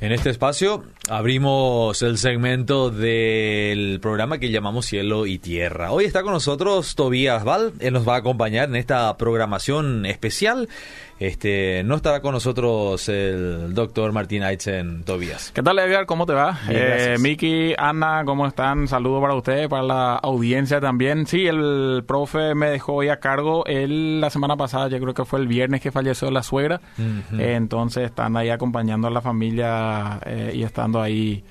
En este espacio abrimos el segmento del programa que llamamos Cielo y Tierra. Hoy está con nosotros Tobías Val, él nos va a acompañar en esta programación especial. Este, no estará con nosotros el doctor Martín Aitzen Tobías. ¿Qué tal, Edgar? ¿Cómo te va? Eh, Miki, Ana, ¿cómo están? Saludos para ustedes, para la audiencia también. Sí, el profe me dejó hoy a cargo. Él la semana pasada, yo creo que fue el viernes que falleció la suegra. entonces están ahí acompañando a la familia eh, y estando ahí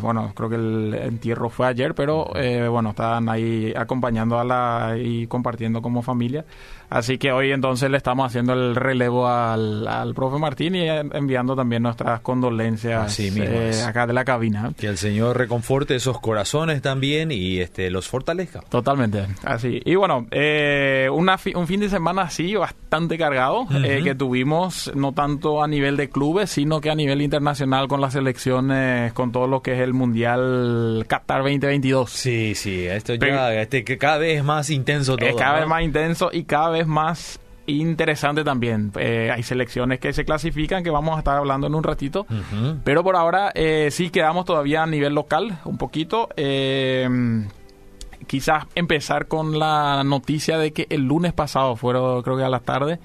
bueno, creo que el entierro fue ayer, pero eh, bueno, estaban ahí acompañando a la y compartiendo como familia. Así que hoy entonces le estamos haciendo el relevo al, al profe Martín y enviando también nuestras condolencias eh, acá de la cabina. Que el Señor reconforte esos corazones también y este los fortalezca. Totalmente, así. Y bueno, eh, una un fin de semana así bastante cargado que tuvimos, no tanto a nivel de clubes, sino que a nivel internacional con las elecciones con todo lo que es el Mundial Qatar 2022. Sí, sí, esto ya este, que cada vez es más intenso todo. Es cada vez más intenso y cada vez más interesante también. Eh, hay selecciones que se clasifican que vamos a estar hablando en un ratito, pero por ahora eh, sí quedamos todavía a nivel local un poquito. Eh, quizás empezar con la noticia de que el lunes pasado, fueron creo que a la tarde,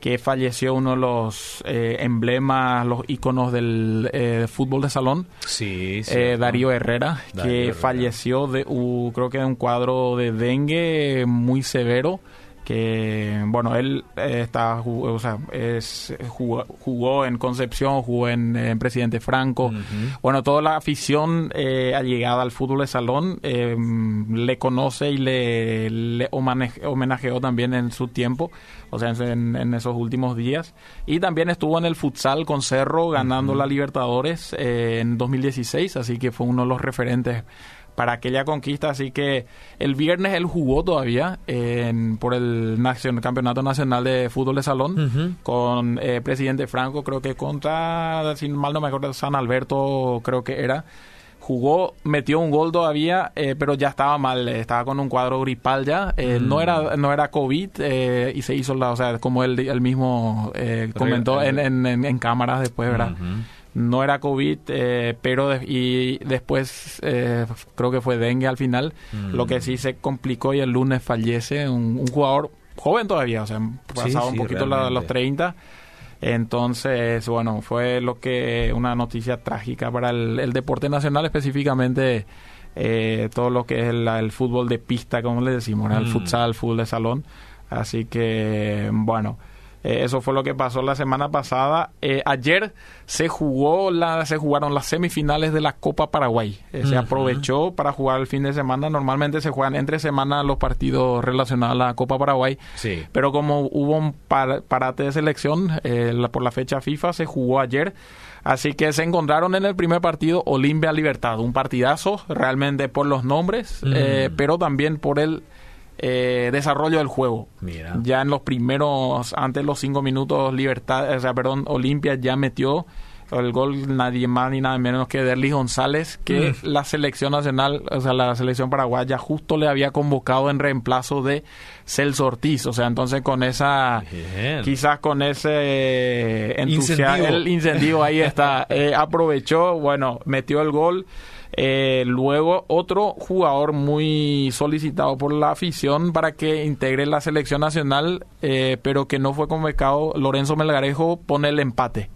que falleció uno de los eh, emblemas, los iconos del eh, fútbol de salón, sí, eh, Darío Herrera, que falleció de, creo que de un cuadro de dengue muy severo que bueno él eh, está o sea es jugó, en Concepción jugó en, Presidente Franco. Bueno toda la afición eh, allegada al fútbol de salón eh, le conoce y le, homenajeó también en su tiempo o sea en, esos últimos días. Y también estuvo en el futsal con Cerro ganando la Libertadores en 2016 así que fue uno de los referentes para aquella conquista. Así que el viernes él jugó todavía por el Campeonato Nacional de Fútbol de Salón con eh, Presidente Franco, creo que contra, si mal no me acuerdo, San Alberto creo que era. Jugó, metió un gol todavía, eh, pero ya estaba mal, estaba con un cuadro gripal ya. Eh, no era no era COVID y se hizo, la, o sea, como él, mismo comentó en, en, cámaras después, ¿verdad? No era COVID, eh, pero y después eh, creo que fue dengue al final, lo que sí se complicó y el lunes fallece un, jugador joven todavía, o sea, pasado un poquito los 30. Entonces, bueno, fue lo que una noticia trágica para el, deporte nacional, específicamente eh, todo lo que es el, fútbol de pista, como le decimos, el mm. futsal, el fútbol de salón. Así que, bueno, eh, eso fue lo que pasó la semana pasada. Eh, ayer se jugó la, se jugaron las semifinales de la Copa Paraguay. Eh, se aprovechó para jugar el fin de semana. Normalmente se juegan entre semana los partidos relacionados a la Copa Paraguay. Sí. Pero como hubo un parate de selección por la fecha FIFA, se jugó ayer. Así que se encontraron en el primer partido Olimpia Libertad, un partidazo realmente por los nombres, mm. pero también por el eh, desarrollo del juego. Ya en los primeros, antes de los cinco minutos, Libertad, o sea, perdón, Olimpia ya metió el gol nadie más ni nada menos que Derlis González, que mm. la selección nacional, o sea, la selección paraguaya justo le había convocado en reemplazo de Celso Ortiz. O sea, entonces con esa, quizás con ese entusiasmo, el incentivo ahí está, eh, aprovechó, bueno, metió el gol. Eh, luego, otro jugador muy solicitado por la afición para que integre la selección nacional, eh, pero que no fue convocado, Lorenzo Melgarejo, pone el empate.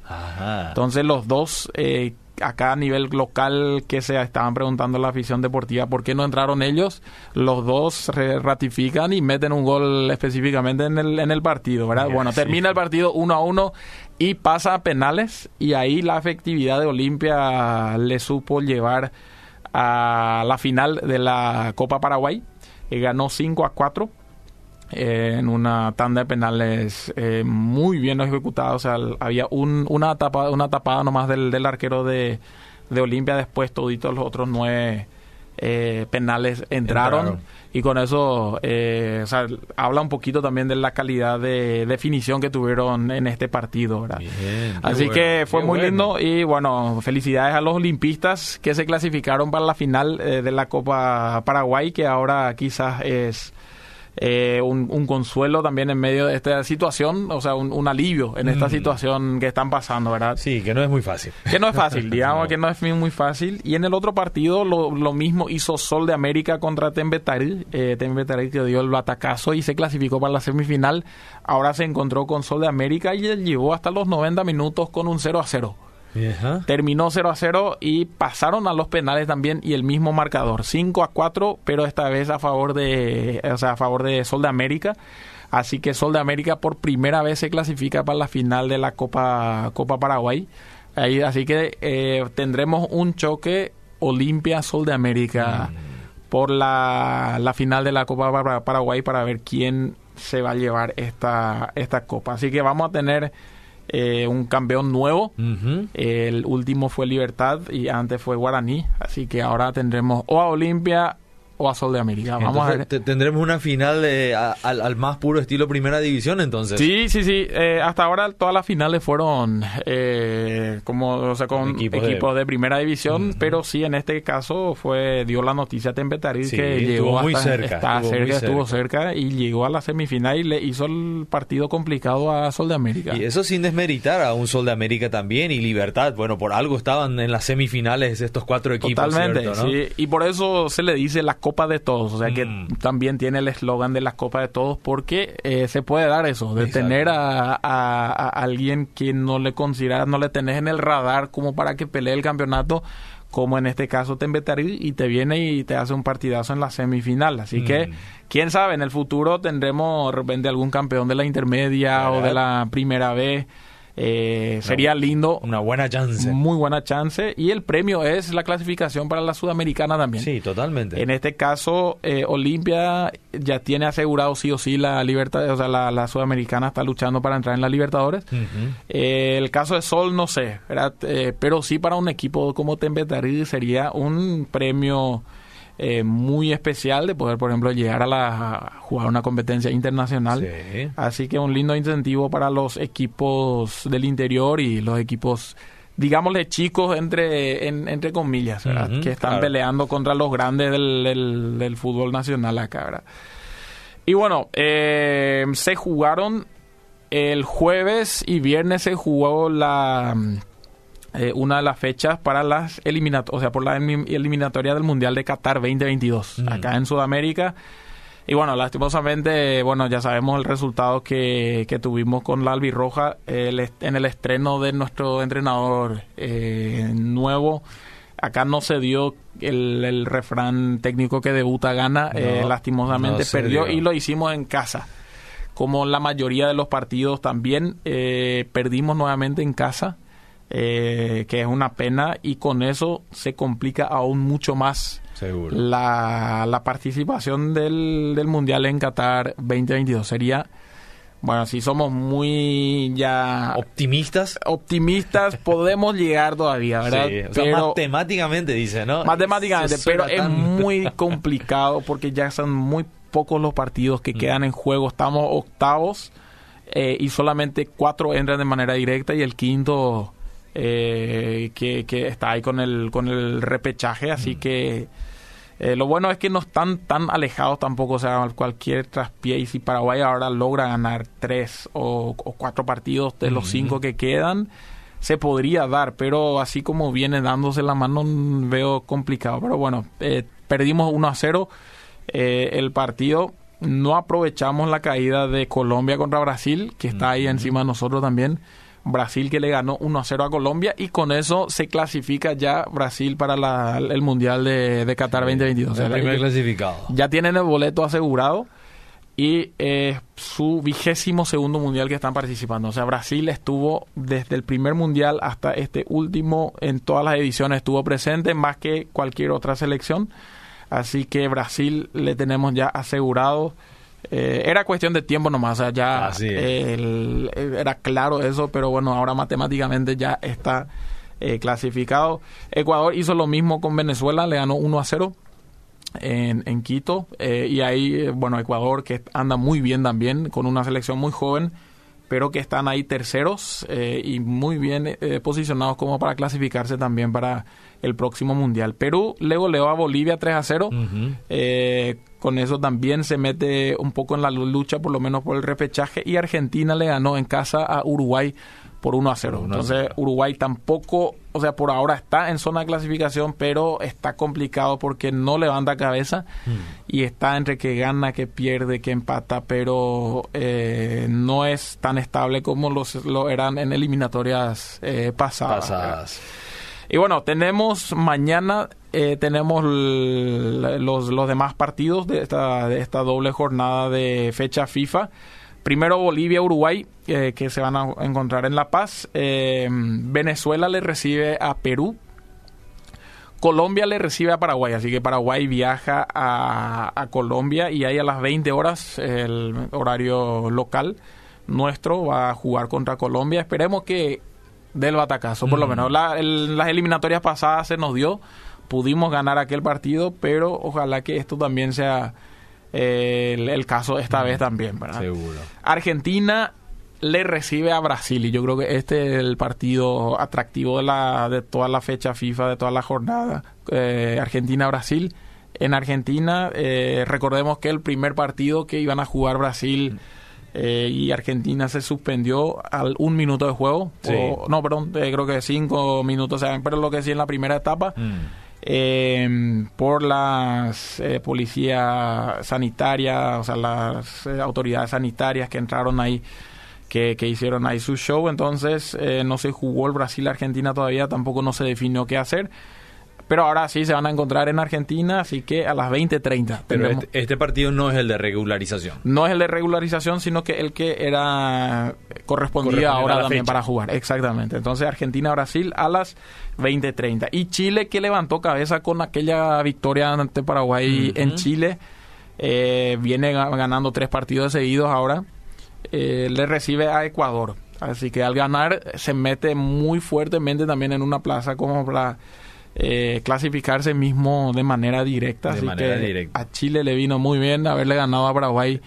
Entonces, los dos eh, acá a nivel local que se estaban preguntando la afición deportiva por qué no entraron ellos, los dos ratifican y meten un gol específicamente en el, en el partido, ¿verdad? bueno, termina el partido uno a uno y pasa a penales y ahí la efectividad de Olimpia le supo llevar a la final de la Copa Paraguay, y ganó 5 a 4 en una tanda de penales eh, muy bien ejecutada. O sea, había un, una, tapa, una tapada nomás del, del arquero de, de Olimpia. Después, toditos los otros nueve eh, penales entraron, y con eso eh, o sea, habla un poquito también de la calidad de definición que tuvieron en este partido. Así que fue muy lindo y bueno, felicidades a los olimpistas que se clasificaron para la final de la Copa Paraguay, que ahora quizás es eh, un, consuelo también en medio de esta situación, o sea, un, alivio en esta mm. situación que están pasando, ¿verdad? Sí, que no es muy fácil. Que no es fácil, digamos que no es muy fácil. Y en el otro partido lo, mismo hizo Sol de América contra Tembetari, eh, Tembetari que dio el batacazo y se clasificó para la semifinal. Ahora se encontró con Sol de América y llegó hasta los 90 minutos con un 0 a 0. Terminó 0 a 0 y pasaron a los penales también y el mismo marcador, 5 a 4, pero esta vez a favor de, o sea, a favor de Sol de América. Así que Sol de América por primera vez se clasifica para la final de la Copa, Copa Paraguay. Ahí, así que eh, tendremos un choque Olimpia Sol de América mm. por la, la, final de la Copa Paraguay para ver quién se va a llevar esta, esta copa. Así que vamos a tener eh, un campeón nuevo. El último fue Libertad y antes fue Guaraní. Así que ahora tendremos o a Olimpia o a Sol de América. Vamos a ver. Tendremos una final al, más puro estilo Primera División, entonces. Sí, sí, sí. Eh, hasta ahora todas las finales fueron eh, como, o sea, con equipos, de... Primera División, pero sí, en este caso fue dio la noticia a Tempetarí que llegó muy cerca. Está cerca, estuvo cerca y llegó a la semifinal y le hizo el partido complicado a Sol de América. Y eso sin desmeritar a un Sol de América también y Libertad. Bueno, por algo estaban en las semifinales estos cuatro equipos. Totalmente, sí. Y por eso se le dice la Copa de Todos, o sea que mm. también tiene el eslogan de la Copa de Todos porque eh, se puede dar eso, de tener a, alguien que no le consideras, no le tenés en el radar como para que pelee el campeonato, como en este caso te y te viene y te hace un partidazo en la semifinal. Así que, mm. quién sabe, en el futuro tendremos de repente algún campeón de la intermedia o de la primera vez eh, sería lindo. Una buena chance. Muy buena chance. Y el premio es la clasificación para la Sudamericana también. Sí, totalmente. En este caso, eh, Olimpia ya tiene asegurado sí o sí la libertad, o sea, la, Sudamericana está luchando para entrar en la Libertadores. Eh, el caso de Sol, no sé, pero sí para un equipo como Tembetari sería un premio eh, muy especial de poder, por ejemplo, llegar a, la, jugar una competencia internacional. Así que un lindo incentivo para los equipos del interior y los equipos digámosle chicos entre entre comillas, que están peleando contra los grandes del, del, fútbol nacional acá. Y bueno, eh, se jugaron el jueves y viernes se jugó la eh, una de las fechas para las eliminatorias, o sea, por la eliminatoria del Mundial de Qatar 2022, mm. acá en Sudamérica. Y bueno, lastimosamente, bueno, ya sabemos el resultado que, que tuvimos con la albirroja el, en el estreno de nuestro entrenador eh, nuevo. Acá no se dio el, refrán técnico que debuta gana, eh, lastimosamente perdió y lo hicimos en casa. Como la mayoría de los partidos también, perdimos nuevamente en casa eh, que es una pena y con eso se complica aún mucho más La, la, participación del, del Mundial en Qatar 2022. Sería bueno, si somos muy ya... ¿Optimistas? Optimistas, podemos llegar todavía, ¿verdad? pero, matemáticamente dice, ¿no? Matemáticamente, pero es muy complicado porque ya son muy pocos los partidos que mm. quedan en juego. Estamos octavos eh, y solamente cuatro entran de manera directa y el quinto eh, que, está ahí con el, con el repechaje, así mm. que eh, lo bueno es que no están tan alejados tampoco, o sea, cualquier traspié y si Paraguay ahora logra ganar tres o, cuatro partidos de los cinco que quedan, se podría dar, pero así como viene dándose la mano veo complicado, pero bueno, eh, perdimos 1 a 0 el partido no aprovechamos la caída de Colombia contra Brasil, que está ahí encima de nosotros también. Brasil que le ganó 1 a 0 a Colombia y con eso se clasifica ya Brasil para el Mundial de, de Qatar 2022. el primer clasificado. Ya tienen el boleto asegurado y eh, su vigésimo segundo mundial que están participando. O sea, Brasil estuvo desde el primer mundial hasta este último, en todas las ediciones estuvo presente, más que cualquier otra selección. Así que Brasil le tenemos ya asegurado eh, era cuestión de tiempo nomás, o sea, ya era claro eso, pero bueno, ahora matemáticamente ya está eh, clasificado. Ecuador hizo lo mismo con Venezuela, le ganó 1 a 0 en, en Quito, eh, y ahí, bueno, Ecuador que anda muy bien también, con una selección muy joven, pero que están ahí terceros y muy bien posicionados como para clasificarse también para el próximo Mundial. Perú le goleó a Bolivia 3 a 0 con eso también se mete un poco en la lucha, por lo menos por el repechaje. Y Argentina le ganó en casa a Uruguay por 1 a 0. Entonces Uruguay tampoco, o sea, por ahora está en zona de clasificación, pero está complicado porque no levanta cabeza hmm. y está entre que gana, que pierde, que empata, pero eh, no es tan estable como los, lo eran en eliminatorias eh, pasadas. Y bueno, tenemos mañana, eh, tenemos los, los demás partidos de esta, de esta doble jornada de fecha FIFA. Primero Bolivia, Uruguay, eh, que se van a encontrar en La Paz. Eh, Venezuela le recibe a Perú. Colombia le recibe a Paraguay, así que Paraguay viaja a, Colombia y ahí a las 20 horas, el horario local nuestro, va a jugar contra Colombia. Esperemos que del batacazo, por lo menos. las eliminatorias pasadas se nos dio, pudimos ganar aquel partido, pero ojalá que esto también sea el, caso esta vez también, ¿verdad? Seguro. Argentina le recibe a Brasil y yo creo que este es el partido atractivo de, la, de toda la fecha FIFA, de toda la jornada. Eh, Argentina-Brasil. En Argentina, eh, recordemos que el primer partido que iban a jugar Brasil eh, y Argentina se suspendió al un minuto de juego. no, perdón, creo que cinco minutos, pero lo que sí en la primera etapa. Mm eh, por las eh, policías sanitarias, o sea, las eh, autoridades sanitarias que entraron ahí, que, que hicieron ahí su show. Entonces, eh, no se jugó el Brasil-Argentina todavía, tampoco no se definió qué hacer. Pero ahora sí se van a encontrar en Argentina, así que a las 20.30. Pero este, este, partido no es el de regularización. No es el de regularización, sino que el que era correspondía ahora también para jugar. Exactamente. Entonces Argentina-Brasil a las 20.30. Y Chile que levantó cabeza con aquella victoria ante Paraguay en Chile. Eh, viene ganando tres partidos seguidos ahora. Eh, le recibe a Ecuador. Así que al ganar se mete muy fuertemente también en una plaza como para eh, clasificarse mismo de manera directa. así que a Chile le vino muy bien haberle ganado a Paraguay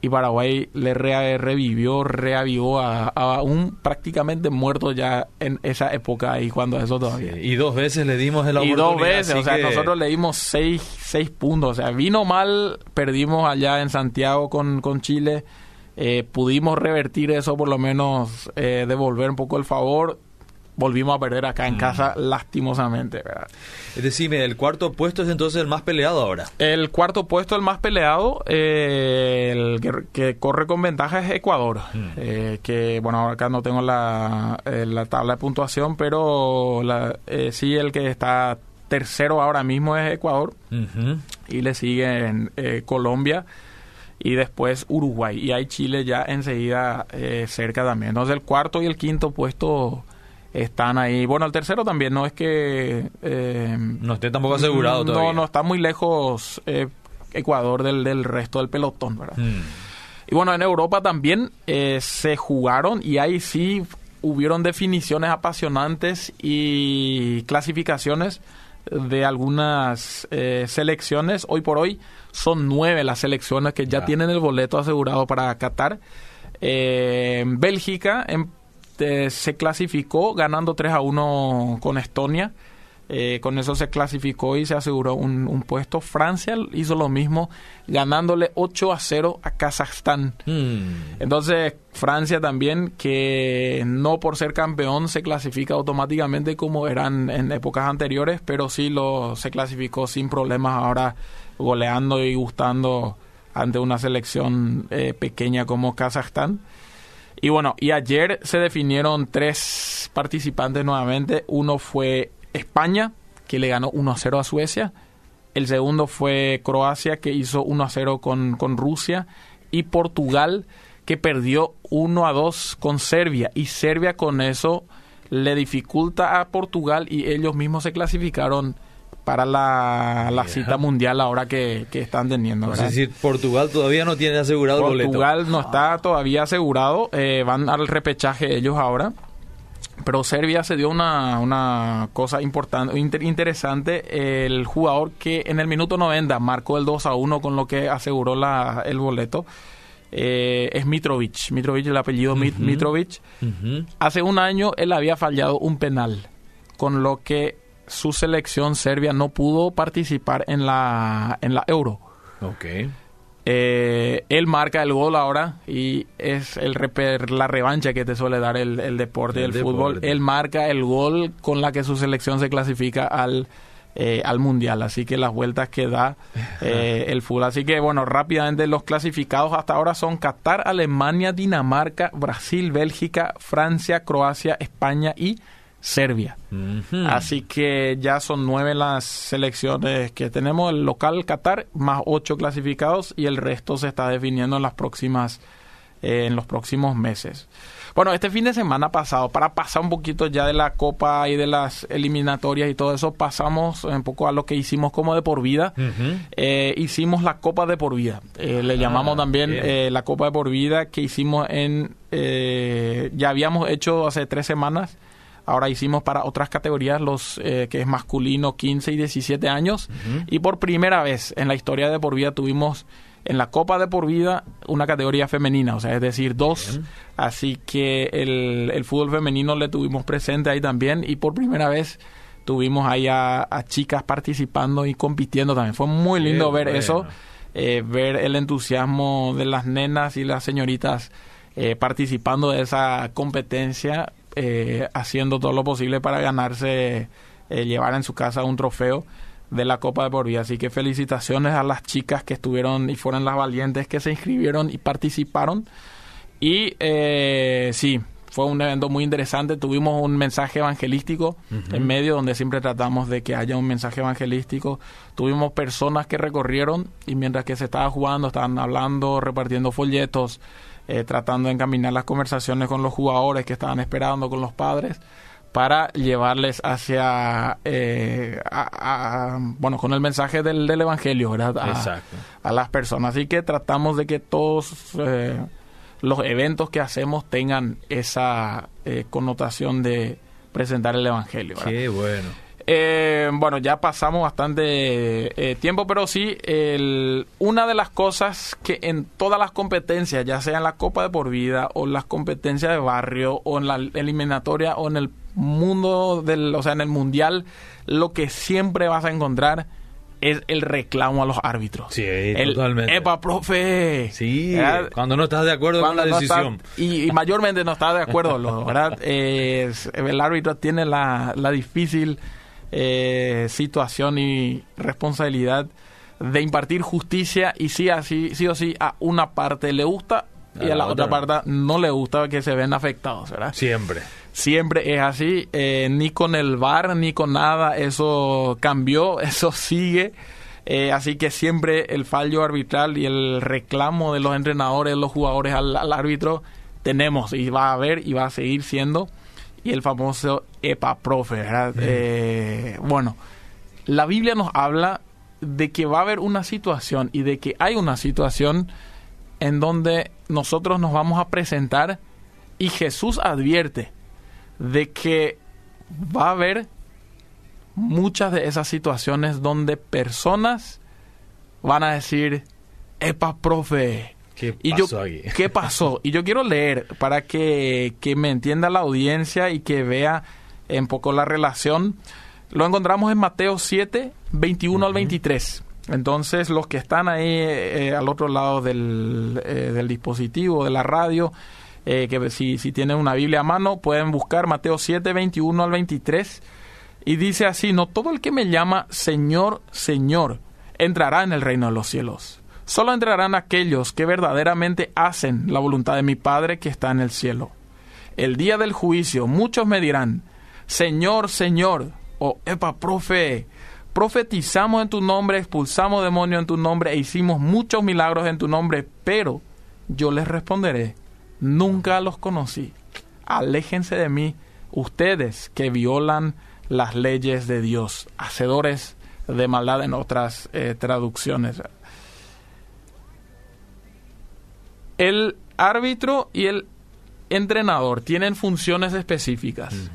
y Paraguay le revivió, reavivó a, un prácticamente muerto ya en esa época y cuando eso todavía. y dos veces le dimos el oportunidad. Y dos veces, o sea, nosotros le dimos seis, seis puntos. O sea, vino mal, perdimos allá en Santiago con, con Chile. Eh, pudimos revertir eso, por lo menos eh, devolver un poco el favor volvimos a perder acá en mm. casa lastimosamente. ¿verdad? Es decir, el cuarto puesto es entonces el más peleado ahora. El cuarto puesto, el más peleado, eh, el que, corre con ventaja es Ecuador. Mm. Eh, que, bueno, acá no tengo la, eh, la tabla de puntuación, pero la, sí el que está tercero ahora mismo es Ecuador. Y le siguen Colombia y después Uruguay. Y hay Chile ya enseguida cerca también. Entonces el cuarto y el quinto puesto están ahí. Bueno, el tercero también, no es que... Eh, no esté tampoco asegurado todavía. No, no, está muy lejos eh, Ecuador del, del, resto del pelotón, ¿verdad? Hmm. Y bueno, en Europa también eh, se jugaron y ahí sí hubieron definiciones apasionantes y clasificaciones de algunas selecciones. Hoy por hoy son nueve las selecciones que ya, tienen el boleto asegurado para Qatar. Bélgica en este, se clasificó ganando 3 a 1 con Estonia. Eh, con eso se clasificó y se aseguró un, puesto. Francia hizo lo mismo, ganándole 8 a 0 a Kazajstán. Hmm. Entonces, Francia también, que no por ser campeón se clasifica automáticamente como eran en épocas anteriores, pero sí lo se clasificó sin problemas ahora, goleando y gustando ante una selección eh, pequeña como Kazajstán. Y bueno, y ayer se definieron tres participantes nuevamente. Uno fue España, que le ganó 1 a 0 a Suecia. El segundo fue Croacia, que hizo 1 a 0 con, con Rusia. Y Portugal, que perdió 1 a 2 con Serbia. Y Serbia con eso le dificulta a Portugal y ellos mismos se clasificaron para la, la cita mundial ahora que, están teniendo. Es decir, Portugal todavía no tiene asegurado Portugal el Portugal no está todavía asegurado, eh, van al repechaje ellos ahora. Pero Serbia se dio una, una cosa importante, interesante. El jugador que en el minuto 90 marcó el 2 a 1 con lo que aseguró la, el boleto eh, es Mitrovic. Mitrovic, el apellido Mitrovic. Hace un año él había fallado un penal, con lo que su selección serbia no pudo participar en la, en la Euro. Ok. Eh, él marca el gol ahora y es el reper- la revancha que te suele dar el, el deporte y El el fútbol. Él marca el gol con la que su selección se clasifica al, eh, al mundial. Así que las vueltas que da eh, el fútbol. Así que bueno, rápidamente los clasificados hasta ahora son Qatar, Alemania, Dinamarca, Brasil, Bélgica, Francia, Croacia, España y Serbia. Así que ya son nueve las selecciones que tenemos. El local Qatar, más ocho clasificados y el resto se está definiendo en las próximas, eh, en los próximos meses. Bueno, este fin de semana pasado, para pasar un poquito ya de la Copa y de las eliminatorias y todo eso, pasamos un poco a lo que hicimos como de por vida. Eh, hicimos la Copa de por vida. Eh, le llamamos también eh, la Copa de por vida que hicimos en... eh, ya habíamos hecho hace tres semanas. Ahora hicimos para otras categorías, los eh, que es masculino 15 y 17 años. Y por primera vez en la historia de por vida tuvimos en la Copa de por vida una categoría femenina, o sea, es decir, dos. Así que el, el fútbol femenino le tuvimos presente ahí también y por primera vez tuvimos ahí a, a chicas participando y compitiendo también. Fue muy Qué lindo ver eso, eh, ver el entusiasmo de las nenas y las señoritas eh, participando de esa competencia, eh, haciendo todo lo posible para ganarse, eh, llevar en su casa un trofeo de la Copa de por vida. Así que felicitaciones a las chicas que estuvieron y fueron las valientes que se inscribieron y participaron. Y eh, sí, fue un evento muy interesante. Tuvimos un mensaje evangelístico en medio donde siempre tratamos de que haya un mensaje evangelístico. Tuvimos personas que recorrieron y mientras que se estaba jugando estaban hablando, repartiendo folletos, eh, tratando de encaminar las conversaciones con los jugadores que estaban esperando, con los padres para llevarles hacia, eh, a- a- bueno, con el mensaje del, del Evangelio, ¿verdad? A- Exacto. a las personas. Así que tratamos de que todos eh, los eventos que hacemos tengan esa eh, connotación de presentar el Evangelio. ¿verdad? Qué bueno. Eh, bueno, ya pasamos bastante eh, tiempo, pero sí, el- una de las cosas que en todas las competencias, ya sea en la Copa de por vida o en las competencias de barrio o en la eliminatoria o en el mundo del, o sea, en el mundial, lo que siempre vas a encontrar es el reclamo a los árbitros. Sí, el, totalmente. Epa, profe. Sí, ¿verdad? cuando no estás de acuerdo con la no está- decisión. y, y mayormente no está de acuerdo, ¿verdad? Es- el árbitro tiene la, la difícil eh, situación y responsabilidad de impartir justicia y sí, así, sí o sí a una parte le gusta y A a la otra parte no le gusta que se ven afectados, ¿verdad? Siempre. Siempre es así, eh, ni con el VAR ni con nada, eso cambió, eso sigue. Eh, así que siempre el fallo arbitral y el reclamo de los entrenadores, los jugadores al, al árbitro, tenemos y va a haber y va a seguir siendo. Y el famoso EPA profe, ¿verdad? Eh, bueno, la Biblia nos habla de que va a haber una situación y de que hay una situación en donde nosotros nos vamos a presentar y Jesús advierte de que va a haber muchas de esas situaciones donde personas van a decir, epa, profe. ¿Qué Y yo, pasó aquí? ¿Qué pasó? Y yo quiero leer para que, que me entienda la audiencia y que vea un poco la relación. Lo encontramos en Mateo 7, 21 al 23. Entonces, los que están ahí eh, al otro lado del, eh, del dispositivo, de la radio, eh, que si, si tienen una Biblia a mano, pueden buscar Mateo 7, 21 al 23. Y dice así, no todo el que me llama Señor, Señor, entrará en el reino de los cielos. Solo entrarán aquellos que verdaderamente hacen la voluntad de mi Padre que está en el cielo. El día del juicio muchos me dirán, Señor, Señor, o Epa, profe, profetizamos en tu nombre, expulsamos demonios en tu nombre e hicimos muchos milagros en tu nombre, pero yo les responderé, nunca los conocí. Aléjense de mí, ustedes que violan las leyes de Dios, hacedores de maldad en otras eh, traducciones. El árbitro y el entrenador tienen funciones específicas.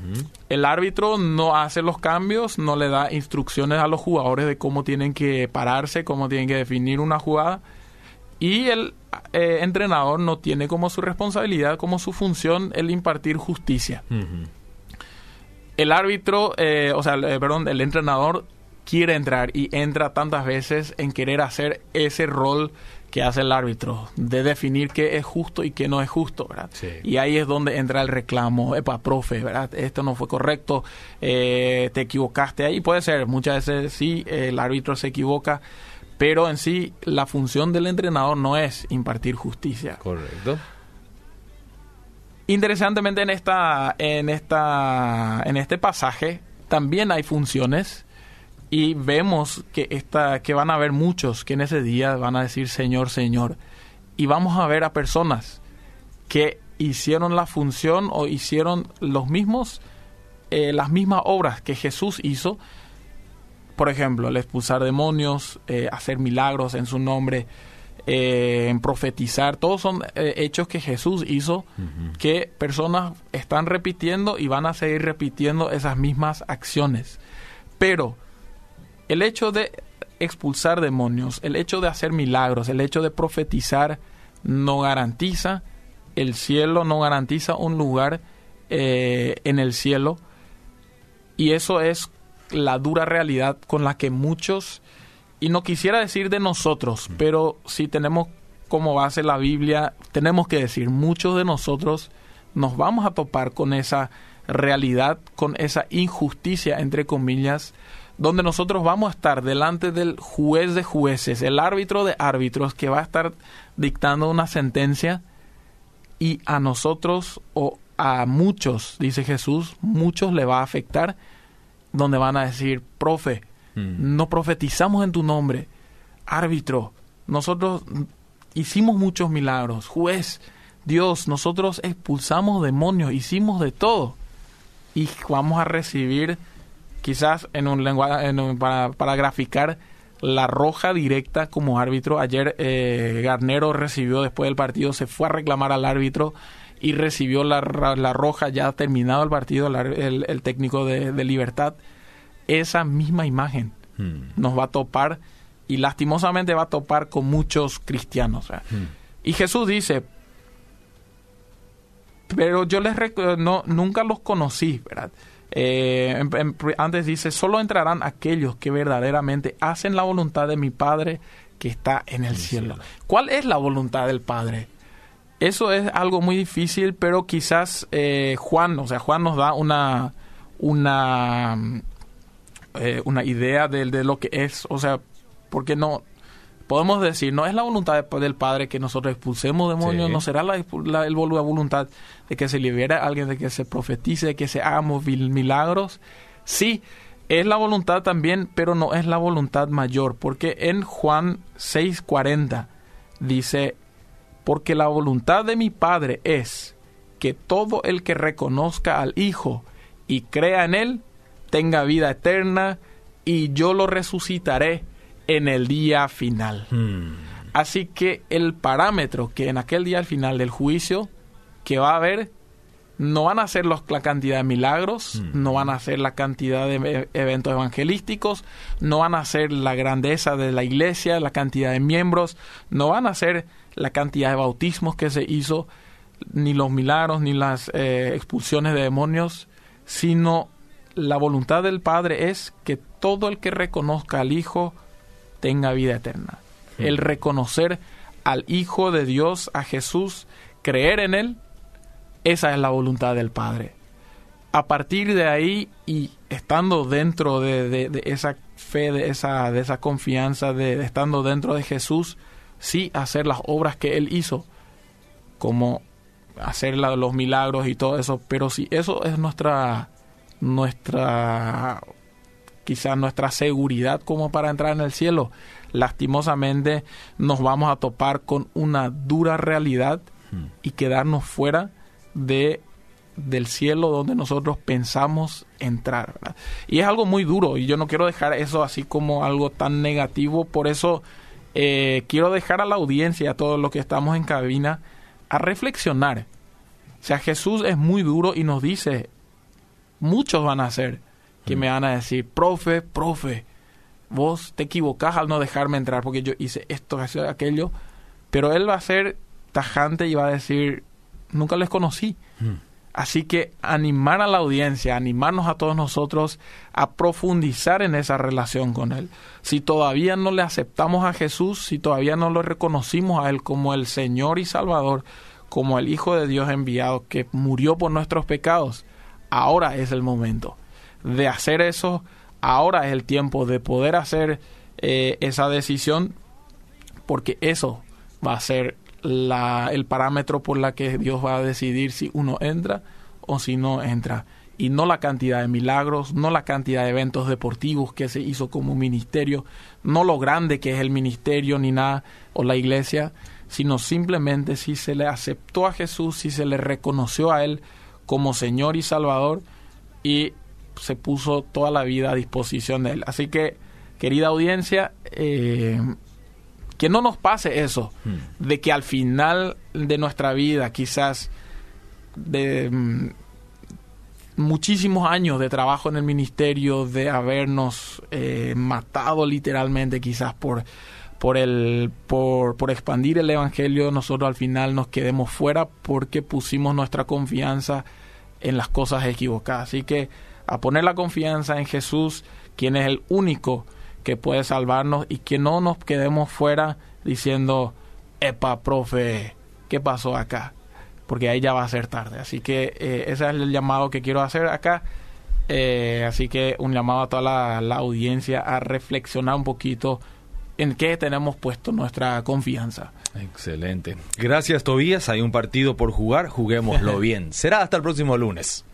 El árbitro no hace los cambios, no le da instrucciones a los jugadores de cómo tienen que pararse, cómo tienen que definir una jugada. Y el eh, entrenador no tiene como su responsabilidad, como su función, el impartir justicia. El árbitro, eh, o sea, eh, perdón, el entrenador quiere entrar y entra tantas veces en querer hacer ese rol que hace el árbitro, de definir qué es justo y qué no es justo, ¿verdad? Y ahí es donde entra el reclamo, epa, profe, ¿verdad? Esto no fue correcto, eh, te equivocaste ahí, puede ser, muchas veces sí, el árbitro se equivoca, pero en sí la función del entrenador no es impartir justicia. Correcto. Interesantemente en esta, en esta, en este pasaje también hay funciones y vemos que esta, que van a haber muchos que en ese día van a decir Señor, Señor. Y vamos a ver a personas que hicieron la función o hicieron los mismos, eh, las mismas obras que Jesús hizo. Por ejemplo, el expulsar demonios, eh, hacer milagros en su nombre, eh, en profetizar, todos son hechos que Jesús hizo, que personas están repitiendo y van a seguir repitiendo esas mismas acciones. Pero el hecho de expulsar demonios, el hecho de hacer milagros, el hecho de profetizar, no garantiza el cielo, no garantiza un lugar eh, en el cielo. Y eso es la dura realidad con la que muchos, y no quisiera decir de nosotros, pero si tenemos como base la Biblia, tenemos que decir, muchos de nosotros nos vamos a topar con esa realidad, con esa injusticia, entre comillas, donde nosotros vamos a estar delante del juez de jueces, el árbitro de árbitros que va a estar dictando una sentencia y a nosotros o a muchos, dice Jesús, muchos le va a afectar, donde van a decir, profe, hmm. no profetizamos en tu nombre, árbitro, nosotros hicimos muchos milagros, juez, Dios, nosotros expulsamos demonios, hicimos de todo. Y vamos a recibir quizás en un lenguaje para, graficar la roja directa como árbitro. Ayer eh, Garnero recibió después del partido, se fue a reclamar al árbitro y recibió la, roja ya terminado el partido, el, técnico de, Libertad. Esa misma imagen hmm. nos va a topar y lastimosamente va a topar con muchos cristianos. Hmm. Y Jesús dice, pero yo les no, nunca los conocí, ¿verdad? Eh, antes dice, solo entrarán aquellos que verdaderamente hacen la voluntad de mi Padre que está en el cielo. ¿Cuál es la voluntad del Padre? Eso es algo muy difícil, pero quizás eh, Juan, o sea, Juan nos da una, una, eh, una idea de, de, lo que es, o sea, porque no, podemos decir, no es la voluntad del Padre que nosotros expulsemos demonios, no será la, la, el, la voluntad de que se libere a alguien, de que se profetice, de que se hagamos milagros. Sí, es la voluntad también, pero no es la voluntad mayor, porque en Juan 6:40 dice, porque la voluntad de mi Padre es que todo el que reconozca al Hijo y crea en Él, tenga vida eterna, y yo lo resucitaré en el día final. Hmm. Así que el parámetro que en aquel día al final del juicio que va a haber no van a ser los, la cantidad de milagros, hmm. no van a ser la cantidad de e, eventos evangelísticos, no van a ser la grandeza de la iglesia, la cantidad de miembros, no van a ser la cantidad de bautismos que se hizo, ni los milagros, ni las eh, expulsiones de demonios, sino la voluntad del Padre es que todo el que reconozca al Hijo tenga vida eterna. El reconocer al Hijo de Dios, a Jesús, creer en Él, esa es la voluntad del Padre. A partir de ahí y estando dentro de, esa fe, de esa, de esa confianza, de, estando dentro de Jesús, sí hacer las obras que Él hizo, como hacer los milagros y todo eso, pero si eso es nuestra nuestra quizás nuestra seguridad como para entrar en el cielo, lastimosamente nos vamos a topar con una dura realidad y quedarnos fuera de del cielo donde nosotros pensamos entrar. Y es algo muy duro y yo no quiero dejar eso así como algo tan negativo, por eso eh, quiero dejar a la audiencia, a todos los que estamos en cabina, a reflexionar. O sea, Jesús es muy duro y nos dice, muchos van a ser que me van a decir, profe, profe, vos te equivocás al no dejarme entrar porque yo hice esto, aquello, pero él va a ser tajante y va a decir, nunca les conocí. Así que animar a la audiencia, animarnos a todos nosotros a profundizar en esa relación con Él. Si todavía no le aceptamos a Jesús, si todavía no lo reconocimos a Él como el Señor y Salvador, como el Hijo de Dios enviado que murió por nuestros pecados, ahora es el momento de hacer eso, ahora es el tiempo de poder hacer eh, esa decisión, porque eso va a ser la, el parámetro por la que Dios va a decidir si uno entra o si no entra. Y no la cantidad de milagros, no la cantidad de eventos deportivos que se hizo como ministerio, no lo grande que es el ministerio ni nada, o la iglesia, sino simplemente si se le aceptó a Jesús, si se le reconoció a Él como Señor y Salvador y se puso toda la vida a disposición de Él. Así que, querida audiencia, eh, que no nos pase eso, hmm. de que al final de nuestra vida, quizás de mm, muchísimos años de trabajo en el ministerio, de habernos eh, matado literalmente, quizás por por el por, por expandir el evangelio, nosotros al final nos quedemos fuera porque pusimos nuestra confianza en las cosas equivocadas. Así que a poner la confianza en Jesús, quien es el único que puede salvarnos y que no nos quedemos fuera diciendo, epa, profe, ¿qué pasó acá? Porque ahí ya va a ser tarde. Así que eh, ese es el llamado que quiero hacer acá. Eh, así que un llamado a toda la, la audiencia a reflexionar un poquito en qué tenemos puesto nuestra confianza. Excelente. Gracias, Tobías. Hay un partido por jugar. Juguémoslo bien. Será hasta el próximo lunes.